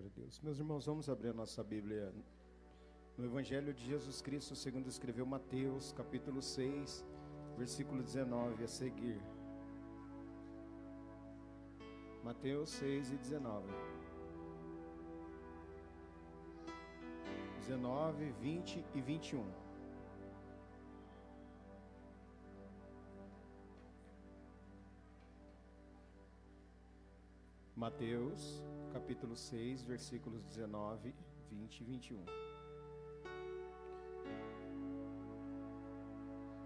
Glória a Deus. Meus irmãos, vamos abrir a nossa Bíblia no Evangelho de Jesus Cristo, segundo escreveu Mateus, capítulo 6, versículo 19 a seguir. Mateus 6 e 19. 19, 20 e 21. Mateus, capítulo 6, versículos 19, 20 e 21.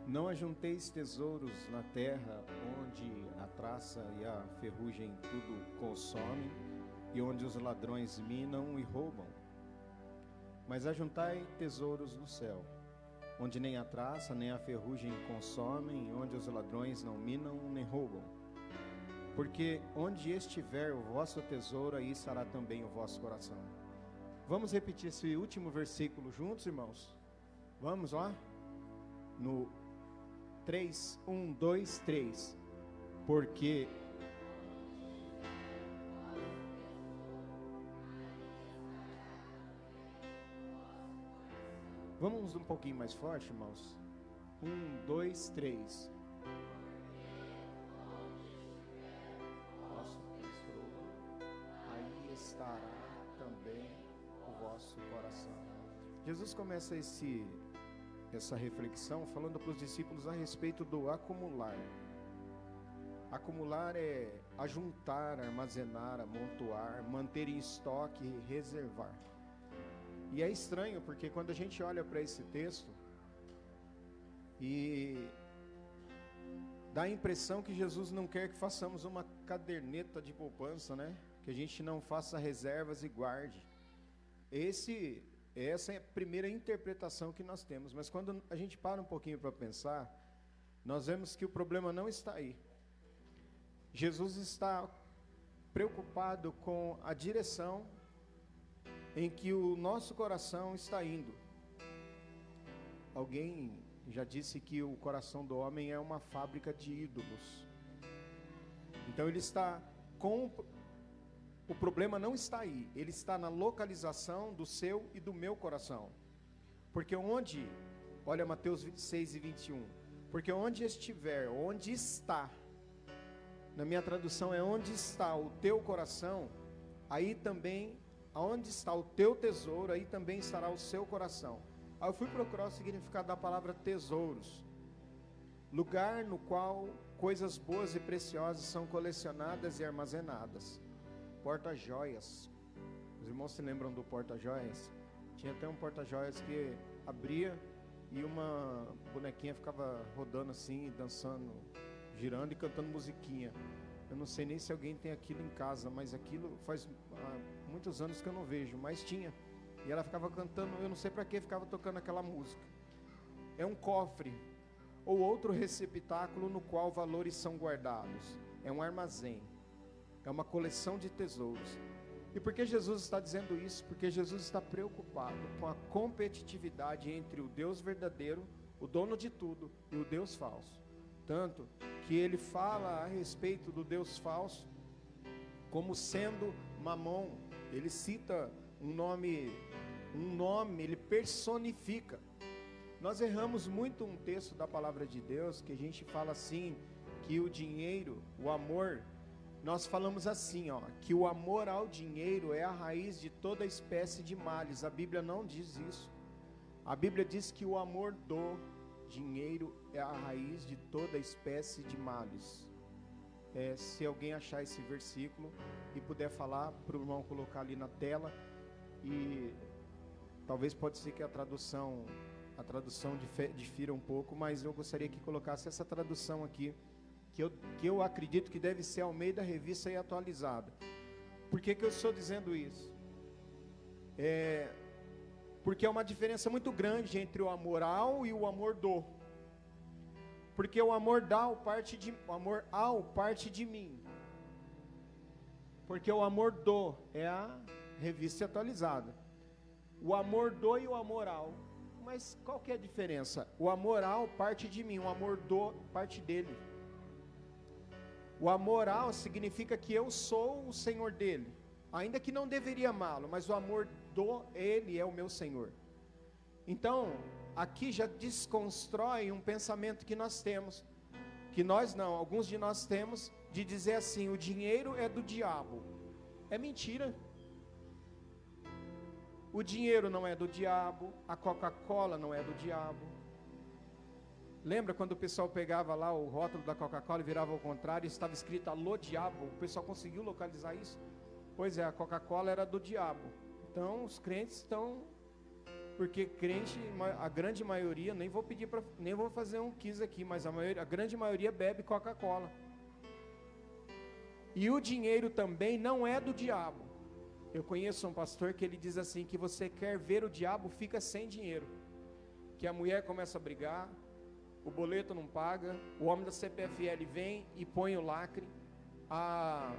Não ajunteis tesouros na terra, onde a traça e a ferrugem tudo consomem, e onde os ladrões minam e roubam. Mas ajuntai tesouros no céu, onde nem a traça nem a ferrugem consomem, onde os ladrões não minam nem roubam. Porque onde estiver o vosso tesouro, aí estará também o vosso coração. Vamos repetir esse último versículo juntos, irmãos? Vamos lá? No 3, 1, 2, 3. Porque Vamos um pouquinho mais forte, irmãos? Um, dois, três. Jesus começa esse essa reflexão falando para os discípulos a respeito do acumular. Acumular é ajuntar, armazenar, amontoar, manter em estoque, reservar. E é estranho porque quando a gente olha para esse texto e dá a impressão que Jesus não quer que façamos uma caderneta de poupança, né? Que a gente não faça reservas e guarde. Esse essa é a primeira interpretação que nós temos, mas quando a gente para um pouquinho para pensar, nós vemos que o problema não está aí. Jesus está preocupado com a direção em que o nosso coração está indo. Alguém já disse que o coração do homem é uma fábrica de ídolos. Então ele está com o problema não está aí, ele está na localização do seu e do meu coração. Porque onde, olha Mateus 26 e 21, porque onde estiver, onde está, na minha tradução é onde está o teu coração, aí também, aonde está o teu tesouro, aí também estará o seu coração. Aí eu fui procurar o significado da palavra tesouros. Lugar no qual coisas boas e preciosas são colecionadas e armazenadas porta-joias. Os irmãos se lembram do porta-joias? Tinha até um porta-joias que abria e uma bonequinha ficava rodando assim, dançando, girando e cantando musiquinha. Eu não sei nem se alguém tem aquilo em casa, mas aquilo faz ah, muitos anos que eu não vejo, mas tinha. E ela ficava cantando, eu não sei para que ficava tocando aquela música. É um cofre ou outro receptáculo no qual valores são guardados. É um armazém é uma coleção de tesouros. E por que Jesus está dizendo isso? Porque Jesus está preocupado com a competitividade entre o Deus verdadeiro, o dono de tudo, e o Deus falso. Tanto que ele fala a respeito do Deus falso como sendo Mamon. Ele cita um nome, um nome, ele personifica. Nós erramos muito um texto da palavra de Deus que a gente fala assim que o dinheiro, o amor nós falamos assim, ó, que o amor ao dinheiro é a raiz de toda espécie de males. A Bíblia não diz isso. A Bíblia diz que o amor do dinheiro é a raiz de toda espécie de males. É, se alguém achar esse versículo e puder falar para o irmão colocar ali na tela e talvez pode ser que a tradução a tradução difira um pouco, mas eu gostaria que colocasse essa tradução aqui que eu, que eu acredito que deve ser ao meio da revista e atualizada. Por que, que eu estou dizendo isso? É, porque é uma diferença muito grande entre o amor ao e o amor do. Porque o amor dá parte de o amor ao parte de mim. Porque o amor do é a revista atualizada. O amor do e o amor ao. Mas qual que é a diferença? O amor ao parte de mim, o amor do parte dele. O amoral significa que eu sou o Senhor dele. ainda que não deveria amá-lo, mas o amor do Ele é o meu Senhor. Então, aqui já desconstrói um pensamento que nós temos, que nós não, alguns de nós temos, de dizer assim: o dinheiro é do diabo. É mentira. O dinheiro não é do diabo, a Coca-Cola não é do diabo. Lembra quando o pessoal pegava lá o rótulo da Coca-Cola e virava ao contrário e estava escrito alô diabo? O pessoal conseguiu localizar isso? Pois é, a Coca-Cola era do diabo. Então os crentes estão porque crente, a grande maioria, nem vou pedir para, nem vou fazer um quiz aqui, mas a, maioria, a grande maioria bebe Coca-Cola. E o dinheiro também não é do diabo. Eu conheço um pastor que ele diz assim que você quer ver o diabo fica sem dinheiro. Que a mulher começa a brigar, o boleto não paga, o homem da CPFL vem e põe o lacre, a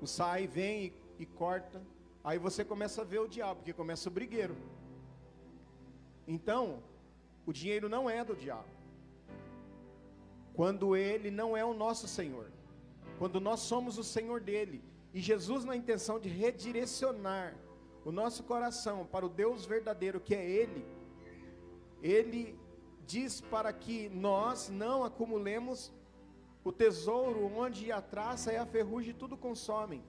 o SAI vem e, e corta, aí você começa a ver o diabo, porque começa o brigueiro. Então, o dinheiro não é do diabo. Quando ele não é o nosso Senhor. Quando nós somos o Senhor dele. E Jesus, na intenção de redirecionar o nosso coração para o Deus verdadeiro que é Ele, Ele diz para que nós não acumulemos o tesouro onde a traça e a ferrugem tudo consomem.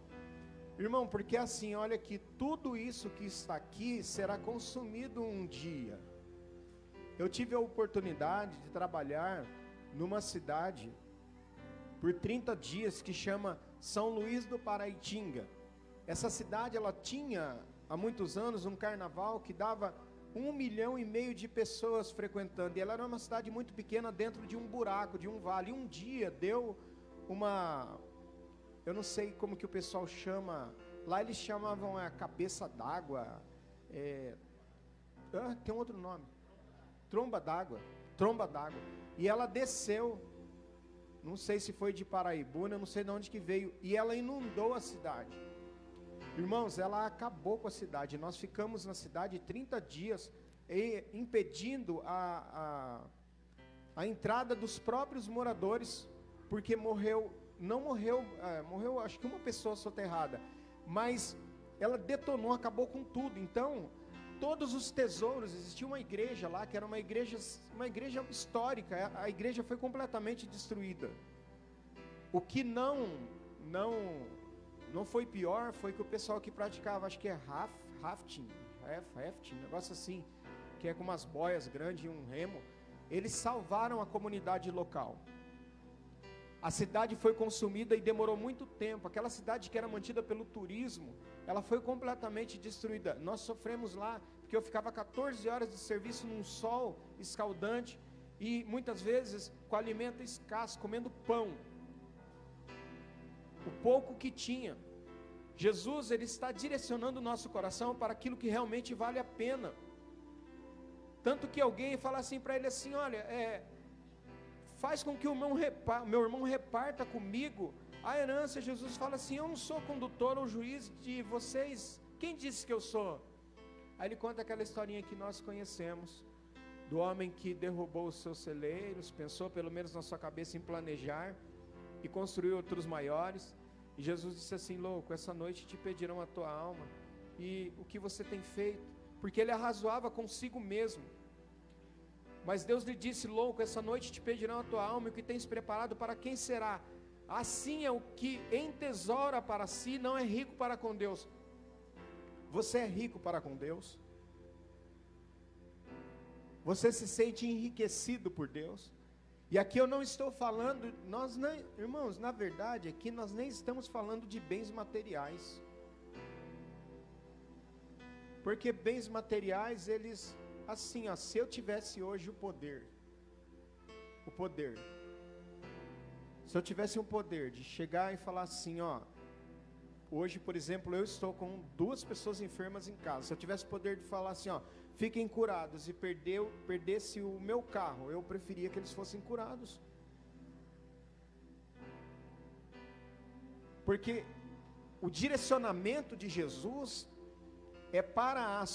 Irmão, porque assim, olha que tudo isso que está aqui será consumido um dia. Eu tive a oportunidade de trabalhar numa cidade por 30 dias que chama São Luís do Paraitinga. Essa cidade ela tinha há muitos anos um carnaval que dava um milhão e meio de pessoas frequentando. E ela era uma cidade muito pequena dentro de um buraco, de um vale. E um dia deu uma, eu não sei como que o pessoal chama. Lá eles chamavam a cabeça d'água. É, ah, tem outro nome. Tromba d'água. Tromba d'água. E ela desceu não sei se foi de Paraibuna, não sei de onde que veio, e ela inundou a cidade. Irmãos, ela acabou com a cidade. Nós ficamos na cidade 30 dias impedindo a, a, a entrada dos próprios moradores, porque morreu, não morreu, é, morreu acho que uma pessoa soterrada, mas ela detonou, acabou com tudo. Então, todos os tesouros, existia uma igreja lá que era uma igreja, uma igreja histórica, a igreja foi completamente destruída. O que não não não foi pior foi que o pessoal que praticava, acho que é rafting, rafting, negócio assim, que é com umas boias grandes e um remo, eles salvaram a comunidade local. A cidade foi consumida e demorou muito tempo. Aquela cidade que era mantida pelo turismo, ela foi completamente destruída. Nós sofremos lá, porque eu ficava 14 horas de serviço num sol escaldante e muitas vezes com alimento escasso, comendo pão. O pouco que tinha. Jesus, ele está direcionando o nosso coração para aquilo que realmente vale a pena. Tanto que alguém fala assim para ele assim, olha, é, faz com que o meu, meu irmão reparta comigo a herança. Jesus fala assim: Eu não sou condutor ou juiz de vocês. Quem disse que eu sou? Aí ele conta aquela historinha que nós conhecemos, do homem que derrubou os seus celeiros, pensou pelo menos na sua cabeça em planejar e construiu outros maiores. E Jesus disse assim: Louco, essa noite te pedirão a tua alma. E o que você tem feito? Porque ele arrazoava consigo mesmo. Mas Deus lhe disse: Louco, essa noite te pedirão a tua alma, e o que tens preparado para quem será? Assim é o que entesoura para si, não é rico para com Deus. Você é rico para com Deus? Você se sente enriquecido por Deus? E aqui eu não estou falando, nós nem, irmãos, na verdade, aqui nós nem estamos falando de bens materiais. Porque bens materiais, eles assim, ó, se eu tivesse hoje o poder, o poder, se eu tivesse o poder de chegar e falar assim, ó, hoje, por exemplo, eu estou com duas pessoas enfermas em casa. Se eu tivesse o poder de falar assim, ó, fiquem curados e perdeu, perdesse o meu carro, eu preferia que eles fossem curados. Porque o direcionamento de Jesus é para as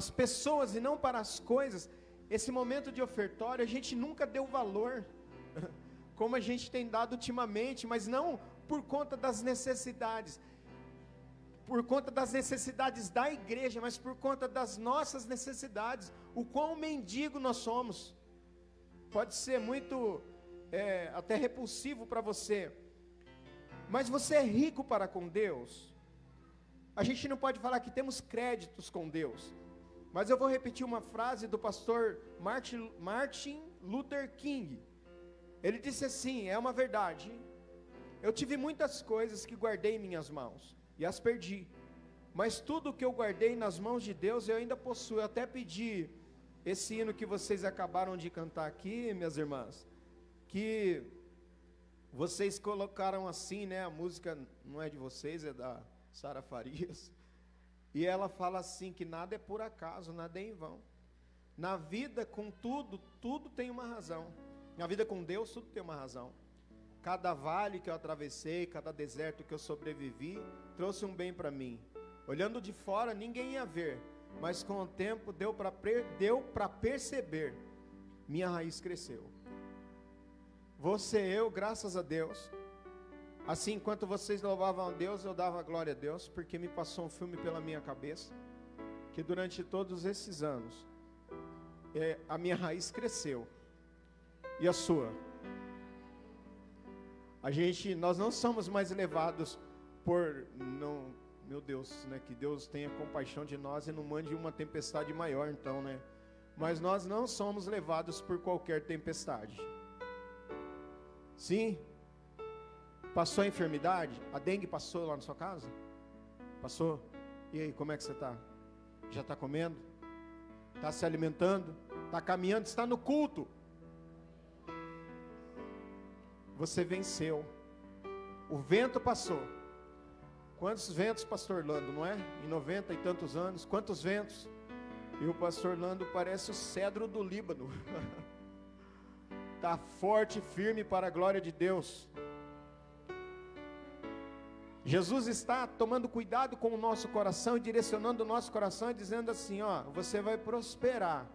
as pessoas e não para as coisas. Esse momento de ofertório a gente nunca deu valor, como a gente tem dado ultimamente, mas não por conta das necessidades. Por conta das necessidades da igreja, mas por conta das nossas necessidades, o quão mendigo nós somos. Pode ser muito é, até repulsivo para você, mas você é rico para com Deus. A gente não pode falar que temos créditos com Deus, mas eu vou repetir uma frase do pastor Martin, Martin Luther King. Ele disse assim: é uma verdade. Eu tive muitas coisas que guardei em minhas mãos e as perdi. Mas tudo que eu guardei nas mãos de Deus eu ainda possuo. Eu até pedi esse hino que vocês acabaram de cantar aqui, minhas irmãs, que vocês colocaram assim, né? A música não é de vocês, é da Sara Farias. E ela fala assim que nada é por acaso, nada é em vão. Na vida com tudo, tudo tem uma razão. Na vida com Deus, tudo tem uma razão. Cada vale que eu atravessei, cada deserto que eu sobrevivi, trouxe um bem para mim. Olhando de fora, ninguém ia ver, mas com o tempo deu para deu perceber. Minha raiz cresceu. Você, eu, graças a Deus. Assim, enquanto vocês louvavam a Deus, eu dava glória a Deus, porque me passou um filme pela minha cabeça, que durante todos esses anos, é, a minha raiz cresceu. E a sua? A gente, nós não somos mais levados por não, meu Deus, né, que Deus tenha compaixão de nós e não mande uma tempestade maior, então, né? Mas nós não somos levados por qualquer tempestade. Sim? Passou a enfermidade? A dengue passou lá na sua casa? Passou? E aí, como é que você está? Já está comendo? Está se alimentando? Está caminhando? Está no culto? Você venceu. O vento passou. Quantos ventos, pastor Lando, não é? Em 90 e tantos anos, quantos ventos? E o pastor Lando parece o cedro do Líbano. Está forte e firme para a glória de Deus. Jesus está tomando cuidado com o nosso coração e direcionando o nosso coração e dizendo assim: ó, você vai prosperar.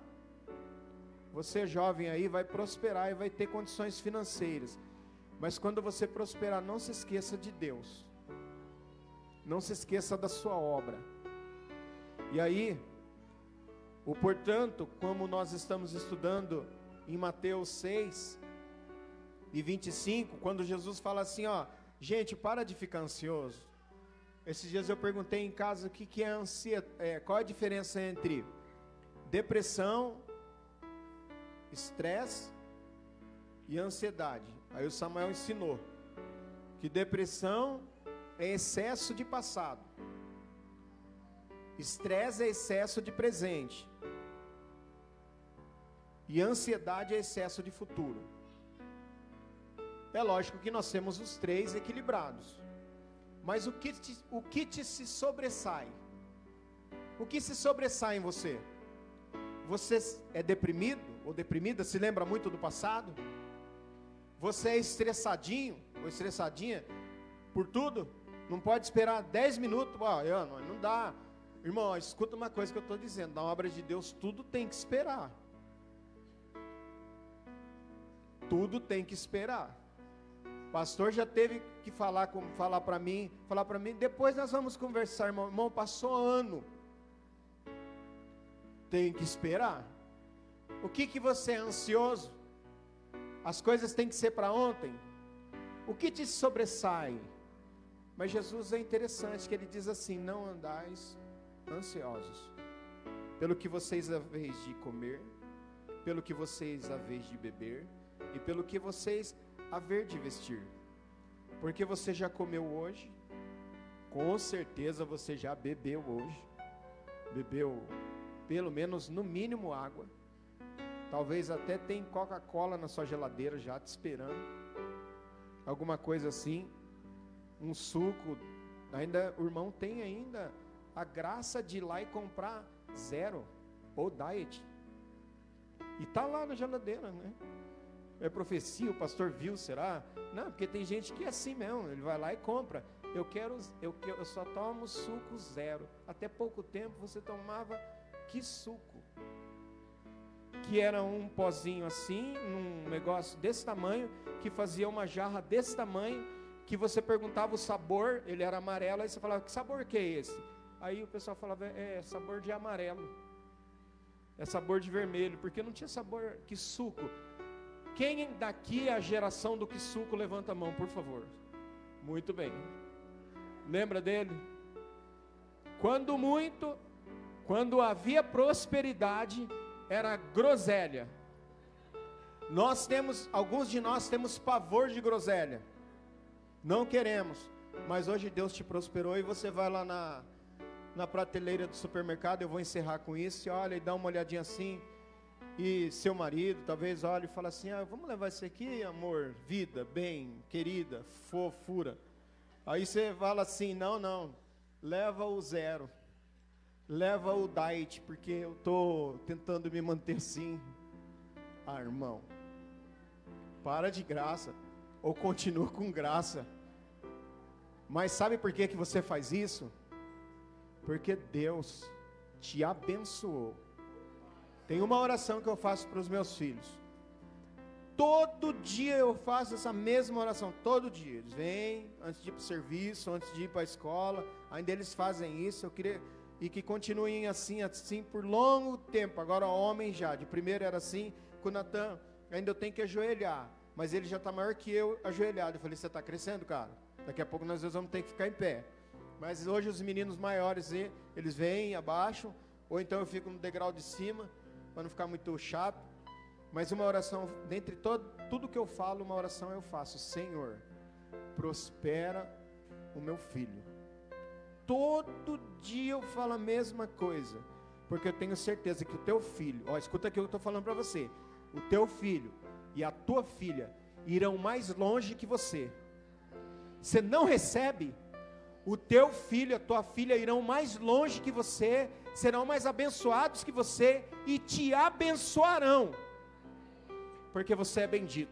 Você jovem aí vai prosperar e vai ter condições financeiras. Mas quando você prosperar, não se esqueça de Deus. Não se esqueça da sua obra. E aí, o portanto, como nós estamos estudando em Mateus 6 e 25, quando Jesus fala assim, ó, gente, para de ficar ansioso. Esses dias eu perguntei em casa o que, que é ansiedade, é, qual a diferença entre depressão, estresse e ansiedade. Aí o Samuel ensinou que depressão é excesso de passado, estresse é excesso de presente, e ansiedade é excesso de futuro. É lógico que nós temos os três equilibrados, mas o que te, o que te se sobressai? O que se sobressai em você? Você é deprimido ou deprimida? Se lembra muito do passado? Você é estressadinho ou estressadinha por tudo? Não pode esperar 10 minutos. Ó, oh, não dá. Irmão, escuta uma coisa que eu estou dizendo. Na obra de Deus, tudo tem que esperar. Tudo tem que esperar. O pastor já teve que falar falar para mim, falar para mim. Depois nós vamos conversar, irmão. Irmão, passou ano. Tem que esperar. O que que você é ansioso? As coisas têm que ser para ontem. O que te sobressai? Mas Jesus é interessante que ele diz assim: não andais ansiosos pelo que vocês haveis de comer, pelo que vocês haveis de beber e pelo que vocês haver de vestir. Porque você já comeu hoje, com certeza você já bebeu hoje. Bebeu pelo menos no mínimo água. Talvez até tem Coca-Cola na sua geladeira já te esperando. Alguma coisa assim. Um suco. Ainda o irmão tem ainda a graça de ir lá e comprar zero ou diet. E tá lá na geladeira, né? É profecia, o pastor viu, será? Não, porque tem gente que é assim mesmo, ele vai lá e compra. Eu quero, eu, eu só tomo suco zero. Até pouco tempo você tomava que suco? Que era um pozinho assim, um negócio desse tamanho, que fazia uma jarra desse tamanho, que você perguntava o sabor, ele era amarelo, aí você falava, que sabor que é esse? Aí o pessoal falava, é, é sabor de amarelo. É sabor de vermelho, porque não tinha sabor que suco. Quem daqui é a geração do que suco, levanta a mão, por favor. Muito bem. Lembra dele? Quando muito, quando havia prosperidade, era groselha. Nós temos, alguns de nós temos pavor de groselha. Não queremos. Mas hoje Deus te prosperou e você vai lá na, na prateleira do supermercado. Eu vou encerrar com isso. E olha e dá uma olhadinha assim. E seu marido talvez olhe e fala assim: ah, vamos levar isso aqui, amor, vida, bem, querida, fofura. Aí você fala assim: não, não, leva o zero, leva o diet, porque eu estou tentando me manter assim. Ah, irmão, para de graça, ou continua com graça. Mas sabe por que, que você faz isso? Porque Deus te abençoou. Tem uma oração que eu faço para os meus filhos. Todo dia eu faço essa mesma oração, todo dia. Eles vêm antes de ir para o serviço, antes de ir para a escola, ainda eles fazem isso. Eu queria e que continuem assim, assim por longo tempo. Agora homem já, de primeiro era assim, com Natan, ainda eu tenho que ajoelhar, mas ele já está maior que eu ajoelhado. Eu falei, você está crescendo, cara? Daqui a pouco nós vamos ter que ficar em pé. Mas hoje os meninos maiores, eles vêm abaixo, ou então eu fico no degrau de cima, para não ficar muito chato. Mas uma oração, dentre todo, tudo que eu falo, uma oração eu faço: Senhor, prospera o meu filho. Todo dia eu falo a mesma coisa, porque eu tenho certeza que o teu filho, ó, escuta aqui o que eu estou falando para você: o teu filho e a tua filha irão mais longe que você você não recebe, o teu filho, a tua filha irão mais longe que você, serão mais abençoados que você e te abençoarão, porque você é bendito.